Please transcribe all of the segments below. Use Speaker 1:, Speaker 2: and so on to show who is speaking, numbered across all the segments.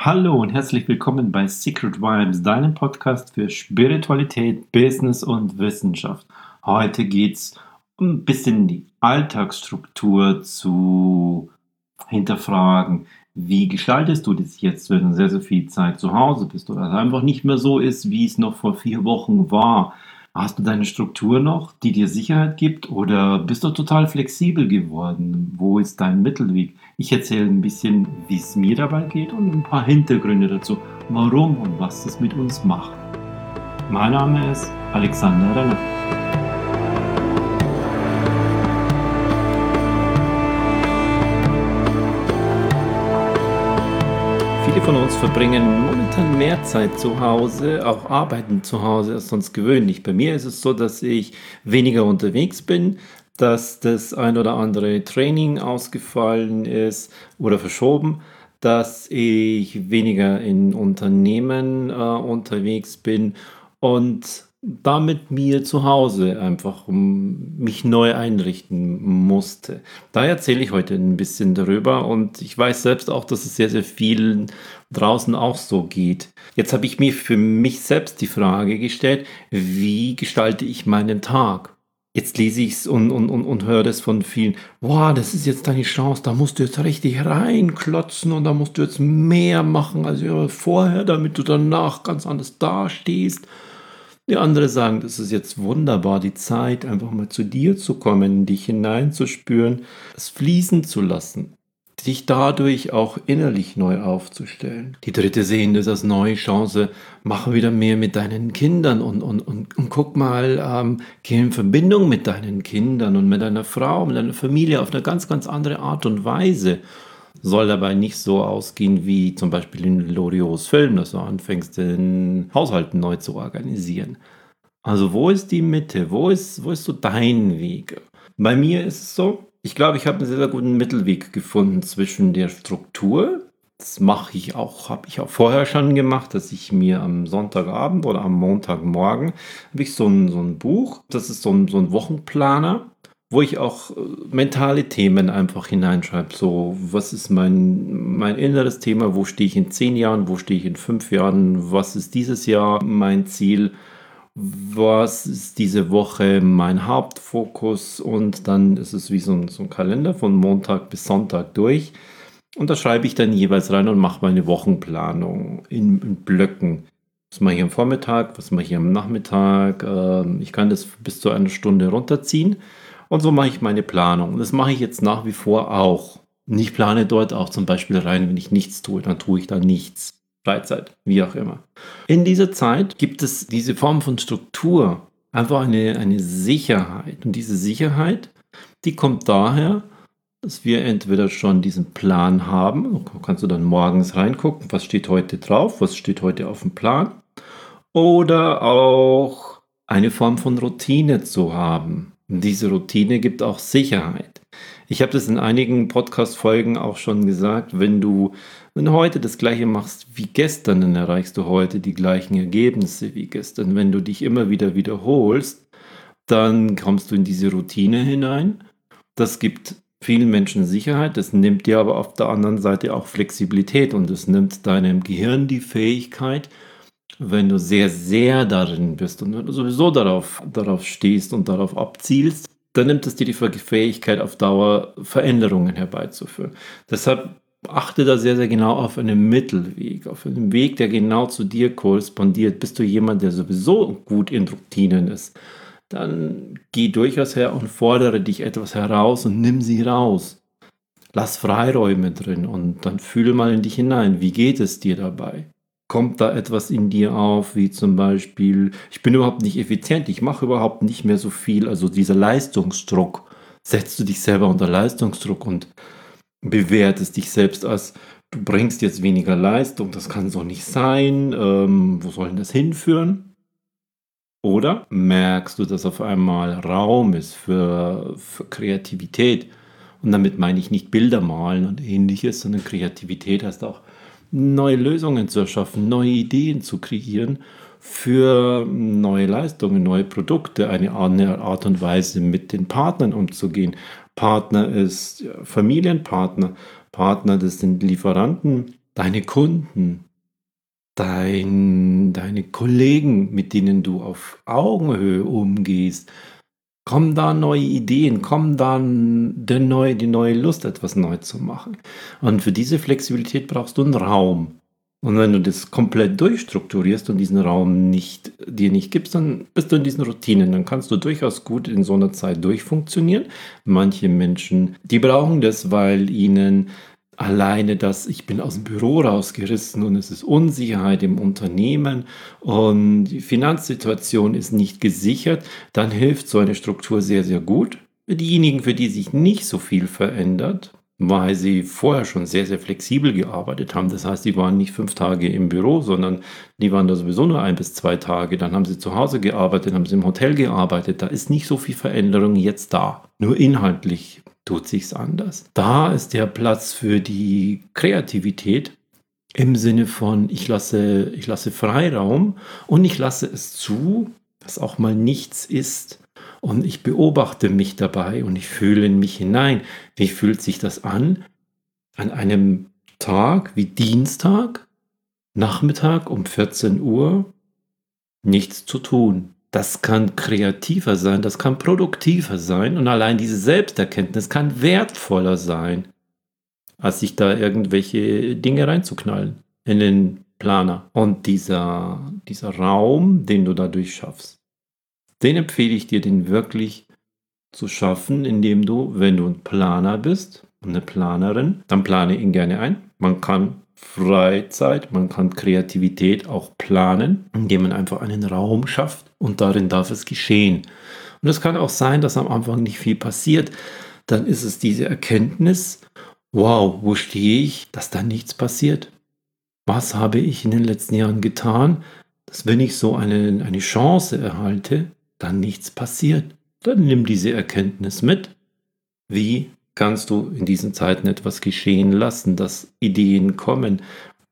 Speaker 1: Hallo und herzlich willkommen bei Secret Vibes, deinem Podcast für Spiritualität, Business und Wissenschaft. Heute geht es ein bisschen die Alltagsstruktur zu hinterfragen. Wie gestaltest du das jetzt, wenn du sehr, sehr viel Zeit zu Hause bist oder es einfach nicht mehr so ist, wie es noch vor vier Wochen war? Hast du deine Struktur noch, die dir Sicherheit gibt oder bist du total flexibel geworden? Wo ist dein Mittelweg? Ich erzähle ein bisschen, wie es mir dabei geht und ein paar Hintergründe dazu, warum und was das mit uns macht. Mein Name ist Alexander Renner. Von uns verbringen momentan mehr Zeit zu Hause, auch arbeiten zu Hause als sonst gewöhnlich. Bei mir ist es so, dass ich weniger unterwegs bin, dass das ein oder andere Training ausgefallen ist oder verschoben, dass ich weniger in Unternehmen äh, unterwegs bin und damit mir zu Hause einfach mich neu einrichten musste. Da erzähle ich heute ein bisschen darüber und ich weiß selbst auch, dass es sehr, sehr vielen draußen auch so geht. Jetzt habe ich mir für mich selbst die Frage gestellt, wie gestalte ich meinen Tag? Jetzt lese ich es und, und, und, und höre das von vielen. Boah, das ist jetzt deine Chance, da musst du jetzt richtig reinklotzen und da musst du jetzt mehr machen als vorher, damit du danach ganz anders dastehst. Die andere sagen, das ist jetzt wunderbar, die Zeit, einfach mal zu dir zu kommen, dich hineinzuspüren, es fließen zu lassen, dich dadurch auch innerlich neu aufzustellen. Die dritte sehen das als neue Chance, mach wieder mehr mit deinen Kindern und, und, und, und guck mal, ähm, geh in Verbindung mit deinen Kindern und mit deiner Frau, mit deiner Familie auf eine ganz, ganz andere Art und Weise soll dabei nicht so ausgehen wie zum Beispiel in Loriots Film, dass du anfängst, den Haushalt neu zu organisieren. Also wo ist die Mitte? Wo ist, wo ist so dein Weg? Bei mir ist es so, ich glaube, ich habe einen sehr, sehr guten Mittelweg gefunden zwischen der Struktur. Das mache ich auch, habe ich auch vorher schon gemacht, dass ich mir am Sonntagabend oder am Montagmorgen habe ich so ein, so ein Buch, das ist so ein, so ein Wochenplaner wo ich auch äh, mentale Themen einfach hineinschreibe. So, was ist mein, mein inneres Thema? Wo stehe ich in zehn Jahren? Wo stehe ich in fünf Jahren? Was ist dieses Jahr mein Ziel? Was ist diese Woche mein Hauptfokus? Und dann ist es wie so ein, so ein Kalender von Montag bis Sonntag durch. Und da schreibe ich dann jeweils rein und mache meine Wochenplanung in, in Blöcken. Was mache ich am Vormittag? Was mache ich am Nachmittag? Ähm, ich kann das bis zu einer Stunde runterziehen. Und so mache ich meine Planung. Und das mache ich jetzt nach wie vor auch. Und ich plane dort auch zum Beispiel rein, wenn ich nichts tue, dann tue ich da nichts. Freizeit, wie auch immer. In dieser Zeit gibt es diese Form von Struktur, einfach eine, eine Sicherheit. Und diese Sicherheit, die kommt daher, dass wir entweder schon diesen Plan haben, kannst du dann morgens reingucken, was steht heute drauf, was steht heute auf dem Plan, oder auch eine Form von Routine zu haben. Diese Routine gibt auch Sicherheit. Ich habe das in einigen Podcast-Folgen auch schon gesagt. Wenn du, wenn du heute das Gleiche machst wie gestern, dann erreichst du heute die gleichen Ergebnisse wie gestern. Wenn du dich immer wieder wiederholst, dann kommst du in diese Routine hinein. Das gibt vielen Menschen Sicherheit. Das nimmt dir aber auf der anderen Seite auch Flexibilität und es nimmt deinem Gehirn die Fähigkeit, wenn du sehr, sehr darin bist und wenn du sowieso darauf, darauf stehst und darauf abzielst, dann nimmt es dir die Fähigkeit auf Dauer Veränderungen herbeizuführen. Deshalb achte da sehr, sehr genau auf einen Mittelweg, auf einen Weg, der genau zu dir korrespondiert. Bist du jemand, der sowieso gut in Routinen ist, dann geh durchaus her und fordere dich etwas heraus und nimm sie raus. Lass Freiräume drin und dann fühle mal in dich hinein. Wie geht es dir dabei? Kommt da etwas in dir auf, wie zum Beispiel, ich bin überhaupt nicht effizient, ich mache überhaupt nicht mehr so viel, also dieser Leistungsdruck, setzt du dich selber unter Leistungsdruck und bewertest dich selbst als, du bringst jetzt weniger Leistung, das kann so nicht sein, ähm, wo soll denn das hinführen? Oder merkst du, dass auf einmal Raum ist für, für Kreativität? Und damit meine ich nicht Bilder malen und ähnliches, sondern Kreativität heißt auch neue Lösungen zu erschaffen, neue Ideen zu kreieren für neue Leistungen, neue Produkte, eine Art und Weise mit den Partnern umzugehen. Partner ist Familienpartner, Partner, das sind Lieferanten, deine Kunden, dein, deine Kollegen, mit denen du auf Augenhöhe umgehst, kommen da neue Ideen, kommen dann der neue, die neue Lust, etwas neu zu machen. Und für diese Flexibilität brauchst du einen Raum. Und wenn du das komplett durchstrukturierst und diesen Raum nicht, dir nicht gibst, dann bist du in diesen Routinen. Dann kannst du durchaus gut in so einer Zeit durchfunktionieren. Manche Menschen, die brauchen das, weil ihnen alleine das, ich bin aus dem Büro rausgerissen und es ist Unsicherheit im Unternehmen und die Finanzsituation ist nicht gesichert, dann hilft so eine Struktur sehr, sehr gut. Diejenigen, für die sich nicht so viel verändert, weil sie vorher schon sehr, sehr flexibel gearbeitet haben. Das heißt, die waren nicht fünf Tage im Büro, sondern die waren da sowieso nur ein bis zwei Tage. Dann haben sie zu Hause gearbeitet, haben sie im Hotel gearbeitet. Da ist nicht so viel Veränderung jetzt da. Nur inhaltlich tut sich's anders. Da ist der Platz für die Kreativität im Sinne von ich lasse, ich lasse Freiraum und ich lasse es zu, dass auch mal nichts ist und ich beobachte mich dabei und ich fühle in mich hinein. Wie fühlt sich das an? An einem Tag wie Dienstag, Nachmittag um 14 Uhr, nichts zu tun. Das kann kreativer sein, das kann produktiver sein und allein diese Selbsterkenntnis kann wertvoller sein, als sich da irgendwelche Dinge reinzuknallen in den Planer. Und dieser, dieser Raum, den du dadurch schaffst, den empfehle ich dir, den wirklich zu schaffen, indem du, wenn du ein Planer bist, eine Planerin, dann plane ihn gerne ein. Man kann Freizeit, man kann Kreativität auch planen, indem man einfach einen Raum schafft und darin darf es geschehen. Und es kann auch sein, dass am Anfang nicht viel passiert. Dann ist es diese Erkenntnis, wow, wo stehe ich, dass da nichts passiert. Was habe ich in den letzten Jahren getan, dass wenn ich so eine, eine Chance erhalte, dann nichts passiert. Dann nimm diese Erkenntnis mit. Wie kannst du in diesen Zeiten etwas geschehen lassen, dass Ideen kommen,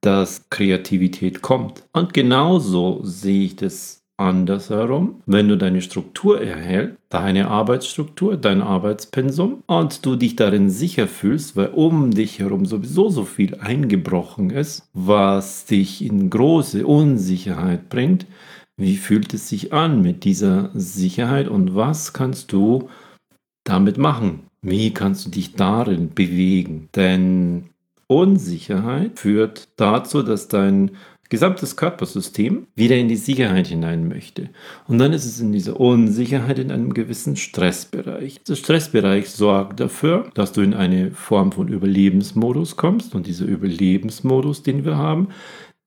Speaker 1: dass Kreativität kommt? Und genauso sehe ich das andersherum. Wenn du deine Struktur erhältst, deine Arbeitsstruktur, dein Arbeitspensum und du dich darin sicher fühlst, weil um dich herum sowieso so viel eingebrochen ist, was dich in große Unsicherheit bringt, wie fühlt es sich an mit dieser Sicherheit und was kannst du damit machen? Wie kannst du dich darin bewegen? Denn Unsicherheit führt dazu, dass dein gesamtes Körpersystem wieder in die Sicherheit hinein möchte. Und dann ist es in dieser Unsicherheit in einem gewissen Stressbereich. Der Stressbereich sorgt dafür, dass du in eine Form von Überlebensmodus kommst. Und dieser Überlebensmodus, den wir haben,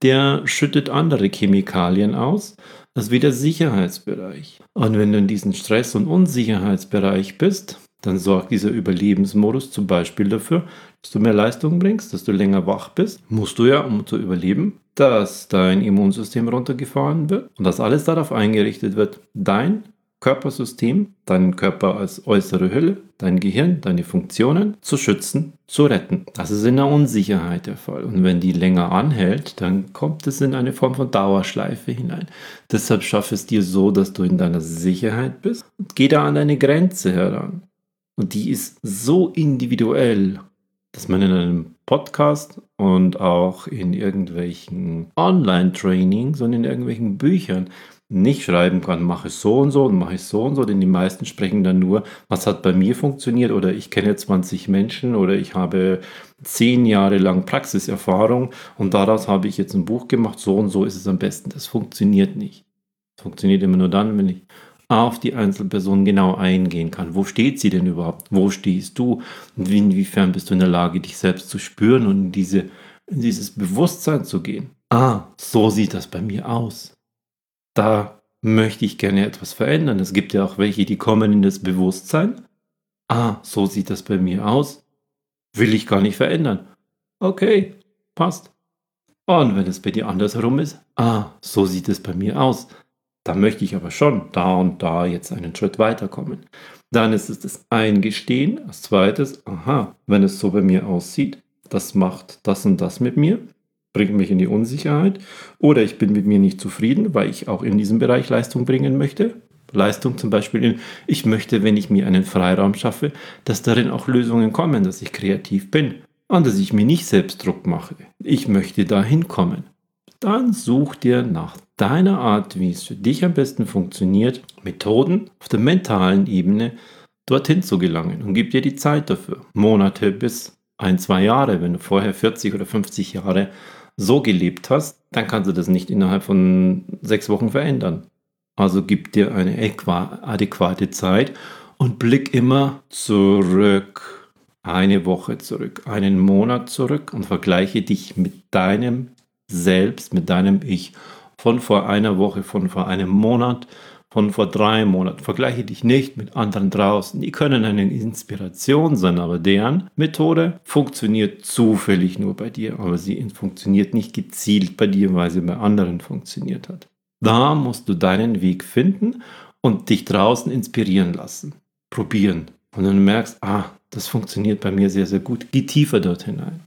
Speaker 1: der schüttet andere Chemikalien aus, das ist wieder Sicherheitsbereich. Und wenn du in diesem Stress- und Unsicherheitsbereich bist, dann sorgt dieser Überlebensmodus zum Beispiel dafür, dass du mehr Leistung bringst, dass du länger wach bist. Musst du ja, um zu überleben, dass dein Immunsystem runtergefahren wird und dass alles darauf eingerichtet wird, dein Körpersystem, deinen Körper als äußere Hülle, dein Gehirn, deine Funktionen zu schützen, zu retten. Das ist in der Unsicherheit der Fall. Und wenn die länger anhält, dann kommt es in eine Form von Dauerschleife hinein. Deshalb schaffe es dir so, dass du in deiner Sicherheit bist und geh da an deine Grenze heran. Und die ist so individuell, dass man in einem Podcast und auch in irgendwelchen Online-Trainings und in irgendwelchen Büchern nicht schreiben kann, mache es so und so und mache es so und so, denn die meisten sprechen dann nur, was hat bei mir funktioniert oder ich kenne 20 Menschen oder ich habe zehn Jahre lang Praxiserfahrung und daraus habe ich jetzt ein Buch gemacht, so und so ist es am besten. Das funktioniert nicht. Das funktioniert immer nur dann, wenn ich auf die Einzelperson genau eingehen kann. Wo steht sie denn überhaupt? Wo stehst du? Und inwiefern bist du in der Lage, dich selbst zu spüren und in, diese, in dieses Bewusstsein zu gehen? Ah, so sieht das bei mir aus da möchte ich gerne etwas verändern. Es gibt ja auch welche, die kommen in das Bewusstsein. Ah, so sieht das bei mir aus. Will ich gar nicht verändern. Okay, passt. Und wenn es bei dir andersherum ist, ah, so sieht es bei mir aus. Da möchte ich aber schon da und da jetzt einen Schritt weiterkommen. Dann ist es das Eingestehen. Als zweites, aha, wenn es so bei mir aussieht, das macht das und das mit mir bringt mich in die Unsicherheit oder ich bin mit mir nicht zufrieden, weil ich auch in diesem Bereich Leistung bringen möchte. Leistung zum Beispiel in, ich möchte, wenn ich mir einen Freiraum schaffe, dass darin auch Lösungen kommen, dass ich kreativ bin. an das ich mir nicht selbst Druck mache. Ich möchte da hinkommen. Dann such dir nach deiner Art, wie es für dich am besten funktioniert, Methoden auf der mentalen Ebene dorthin zu gelangen und gib dir die Zeit dafür. Monate bis ein, zwei Jahre. Wenn du vorher 40 oder 50 Jahre so gelebt hast, dann kannst du das nicht innerhalb von sechs Wochen verändern. Also gib dir eine adäquate Zeit und blick immer zurück, eine Woche zurück, einen Monat zurück und vergleiche dich mit deinem Selbst, mit deinem Ich von vor einer Woche, von vor einem Monat, von vor drei Monaten. Vergleiche dich nicht mit anderen draußen. Die können eine Inspiration sein, aber deren Methode funktioniert zufällig nur bei dir, aber sie funktioniert nicht gezielt bei dir, weil sie bei anderen funktioniert hat. Da musst du deinen Weg finden und dich draußen inspirieren lassen. Probieren. Und dann merkst, ah, das funktioniert bei mir sehr, sehr gut. Geh tiefer dort hinein.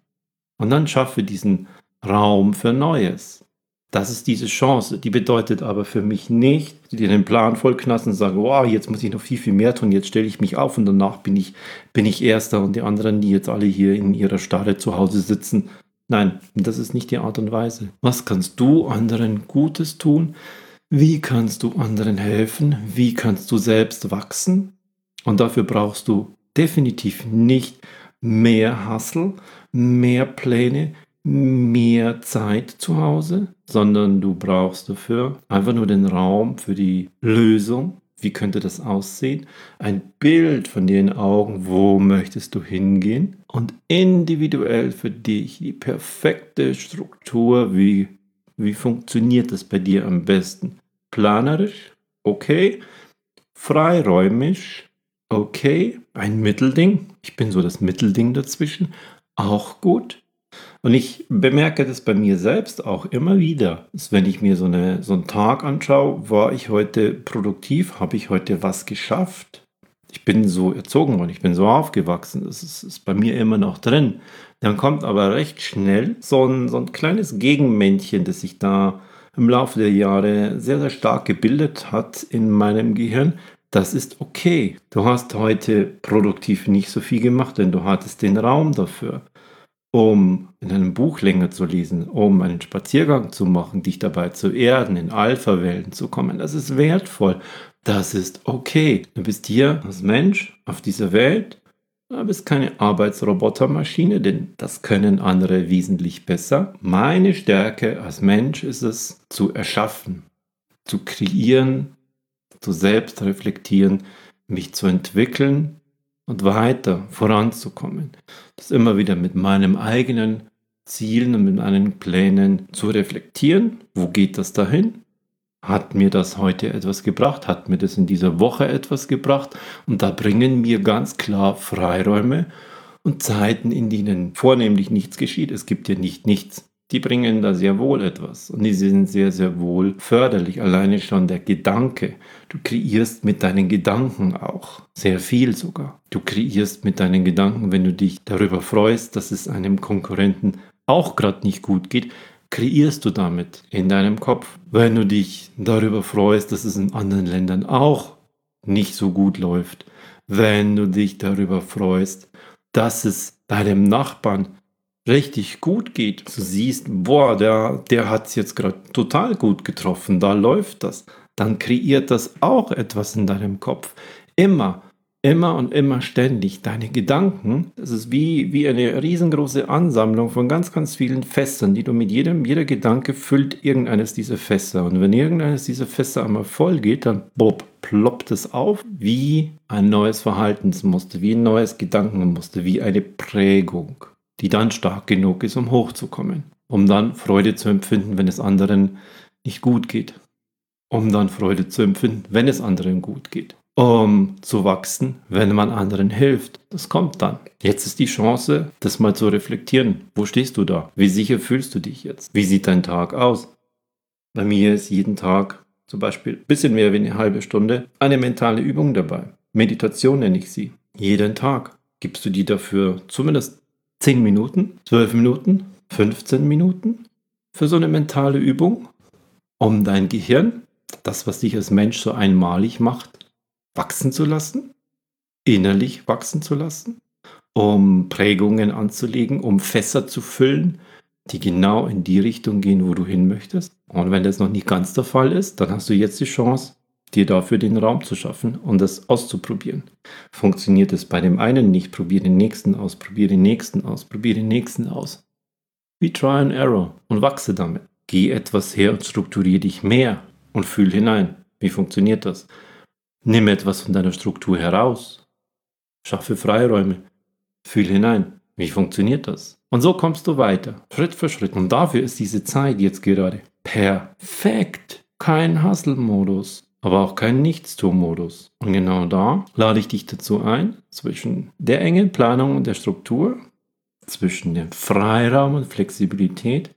Speaker 1: Und dann schaffe diesen Raum für Neues. Das ist diese Chance. Die bedeutet aber für mich nicht, dir den Plan vollknassen und sagen, wow, jetzt muss ich noch viel, viel mehr tun, jetzt stelle ich mich auf und danach bin ich, bin ich Erster und die anderen, die jetzt alle hier in ihrer Starre zu Hause sitzen, Nein, das ist nicht die Art und Weise. Was kannst du anderen Gutes tun? Wie kannst du anderen helfen? Wie kannst du selbst wachsen? Und dafür brauchst du definitiv nicht mehr Hustle, mehr Pläne, mehr Zeit zu Hause, sondern du brauchst dafür einfach nur den Raum für die Lösung wie könnte das aussehen? Ein Bild von dir in Augen, wo möchtest du hingehen? Und individuell für dich die perfekte Struktur, wie, wie funktioniert das bei dir am besten? Planerisch, okay. Freiräumisch, okay. Ein Mittelding, ich bin so das Mittelding dazwischen, auch gut. Und ich bemerke das bei mir selbst auch immer wieder. wenn ich mir so, eine, so einen Tag anschaue, war ich heute produktiv, habe ich heute was geschafft? Ich bin so erzogen worden, ich bin so aufgewachsen, das ist, ist bei mir immer noch drin. Dann kommt aber recht schnell so ein, so ein kleines Gegenmännchen, das sich da im Laufe der Jahre sehr, sehr stark gebildet hat in meinem Gehirn. Das ist okay. Du hast heute produktiv nicht so viel gemacht, denn du hattest den Raum dafür um in einem Buch länger zu lesen, um einen Spaziergang zu machen, dich dabei zu erden, in Alpha-Wellen zu kommen. Das ist wertvoll. Das ist okay. Du bist hier als Mensch auf dieser Welt. Du bist keine Arbeitsrobotermaschine, denn das können andere wesentlich besser. Meine Stärke als Mensch ist es, zu erschaffen, zu kreieren, zu selbst reflektieren, mich zu entwickeln, und weiter voranzukommen. Das immer wieder mit meinem eigenen Zielen und mit meinen Plänen zu reflektieren. Wo geht das dahin? Hat mir das heute etwas gebracht? Hat mir das in dieser Woche etwas gebracht? Und da bringen mir ganz klar Freiräume und Zeiten, in denen vornehmlich nichts geschieht. Es gibt ja nicht nichts die bringen da sehr wohl etwas und die sind sehr, sehr wohl förderlich. Alleine schon der Gedanke. Du kreierst mit deinen Gedanken auch sehr viel sogar. Du kreierst mit deinen Gedanken, wenn du dich darüber freust, dass es einem Konkurrenten auch gerade nicht gut geht, kreierst du damit in deinem Kopf. Wenn du dich darüber freust, dass es in anderen Ländern auch nicht so gut läuft, wenn du dich darüber freust, dass es deinem Nachbarn richtig gut geht, du siehst, boah, der, der hat es jetzt gerade total gut getroffen, da läuft das, dann kreiert das auch etwas in deinem Kopf. Immer, immer und immer ständig. Deine Gedanken, das ist wie, wie eine riesengroße Ansammlung von ganz, ganz vielen Fässern, die du mit jedem, jeder Gedanke füllt irgendeines dieser Fässer. Und wenn irgendeines dieser Fässer einmal voll geht, dann bob, ploppt es auf wie ein neues Verhaltensmuster, wie ein neues Gedankenmuster, wie eine Prägung die dann stark genug ist, um hochzukommen, um dann Freude zu empfinden, wenn es anderen nicht gut geht, um dann Freude zu empfinden, wenn es anderen gut geht, um zu wachsen, wenn man anderen hilft. Das kommt dann. Jetzt ist die Chance, das mal zu reflektieren. Wo stehst du da? Wie sicher fühlst du dich jetzt? Wie sieht dein Tag aus? Bei mir ist jeden Tag zum Beispiel ein bisschen mehr wie eine halbe Stunde eine mentale Übung dabei. Meditation nenne ich sie. Jeden Tag gibst du dir dafür zumindest 10 Minuten, 12 Minuten, 15 Minuten für so eine mentale Übung, um dein Gehirn, das, was dich als Mensch so einmalig macht, wachsen zu lassen, innerlich wachsen zu lassen, um Prägungen anzulegen, um Fässer zu füllen, die genau in die Richtung gehen, wo du hin möchtest. Und wenn das noch nicht ganz der Fall ist, dann hast du jetzt die Chance, dir dafür den Raum zu schaffen und das auszuprobieren. Funktioniert es bei dem einen nicht, probier den nächsten aus, probier den nächsten aus, probier den nächsten aus. Wie Try and Error und wachse damit. Geh etwas her und strukturiere dich mehr und fühl hinein. Wie funktioniert das? Nimm etwas von deiner Struktur heraus. Schaffe Freiräume. Fühl hinein. Wie funktioniert das? Und so kommst du weiter, Schritt für Schritt. Und dafür ist diese Zeit jetzt gerade perfekt. Kein Hustle-Modus, aber auch kein Nichtstun-Modus. Und genau da lade ich dich dazu ein, zwischen der engen Planung und der Struktur, zwischen dem Freiraum und Flexibilität,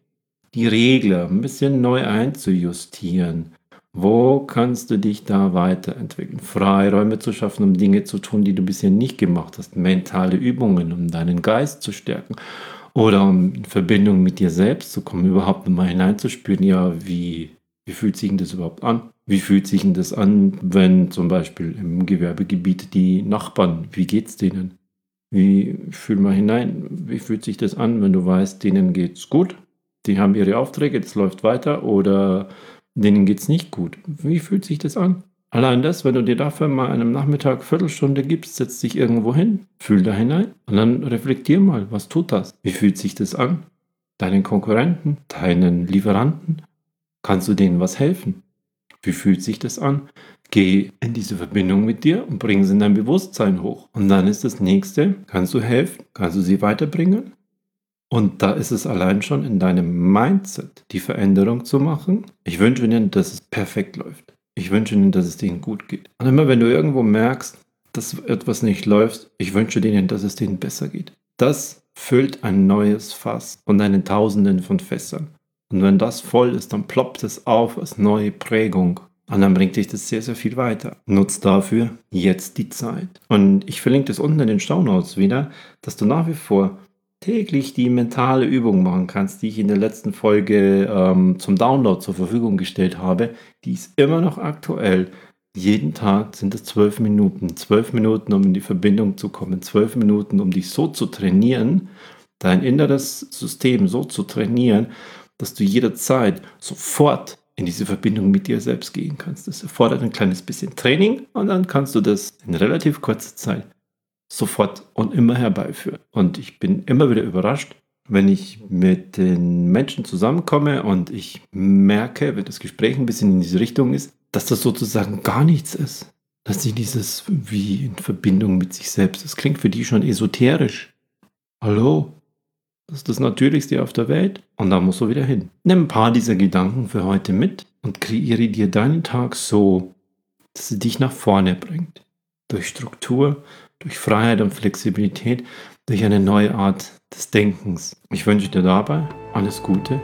Speaker 1: die Regler ein bisschen neu einzujustieren. Wo kannst du dich da weiterentwickeln? Freiräume zu schaffen, um Dinge zu tun, die du bisher nicht gemacht hast. Mentale Übungen, um deinen Geist zu stärken. Oder um in Verbindung mit dir selbst zu kommen, überhaupt mal hineinzuspüren, ja, wie, wie fühlt sich denn das überhaupt an? Wie fühlt sich denn das an, wenn zum Beispiel im Gewerbegebiet die Nachbarn, wie geht's denen? Wie fühl mal hinein, wie fühlt sich das an, wenn du weißt, denen geht's gut, die haben ihre Aufträge, das läuft weiter oder denen geht's nicht gut. Wie fühlt sich das an? Allein das, wenn du dir dafür mal einem Nachmittag Viertelstunde gibst, setz dich irgendwo hin, fühl da hinein und dann reflektier mal, was tut das? Wie fühlt sich das an? Deinen Konkurrenten, deinen Lieferanten, kannst du denen was helfen? Wie fühlt sich das an? Geh in diese Verbindung mit dir und bring sie in dein Bewusstsein hoch. Und dann ist das nächste, kannst du helfen? Kannst du sie weiterbringen? Und da ist es allein schon in deinem Mindset, die Veränderung zu machen. Ich wünsche dir, dass es perfekt läuft. Ich wünsche ihnen, dass es denen gut geht. Und immer wenn du irgendwo merkst, dass etwas nicht läuft, ich wünsche denen, dass es denen besser geht. Das füllt ein neues Fass von deinen Tausenden von Fässern. Und wenn das voll ist, dann ploppt es auf als neue Prägung. Und dann bringt dich das sehr, sehr viel weiter. Nutz dafür jetzt die Zeit. Und ich verlinke das unten in den Staunotes wieder, dass du nach wie vor täglich die mentale Übung machen kannst, die ich in der letzten Folge ähm, zum Download zur Verfügung gestellt habe, die ist immer noch aktuell. Jeden Tag sind es zwölf Minuten. Zwölf Minuten, um in die Verbindung zu kommen. Zwölf Minuten, um dich so zu trainieren, dein inneres System so zu trainieren, dass du jederzeit sofort in diese Verbindung mit dir selbst gehen kannst. Das erfordert ein kleines bisschen Training und dann kannst du das in relativ kurzer Zeit sofort und immer herbeiführen. Und ich bin immer wieder überrascht, wenn ich mit den Menschen zusammenkomme und ich merke, wenn das Gespräch ein bisschen in diese Richtung ist, dass das sozusagen gar nichts ist. Dass sie dieses wie in Verbindung mit sich selbst, das klingt für die schon esoterisch. Hallo? Das ist das Natürlichste auf der Welt und da musst du wieder hin. Nimm ein paar dieser Gedanken für heute mit und kreiere dir deinen Tag so, dass sie dich nach vorne bringt. Durch Struktur, durch Freiheit und Flexibilität, durch eine neue Art des Denkens. Ich wünsche dir dabei alles Gute.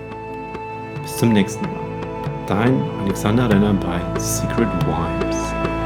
Speaker 1: Bis zum nächsten Mal. Dein Alexander Renner bei Secret Vibes.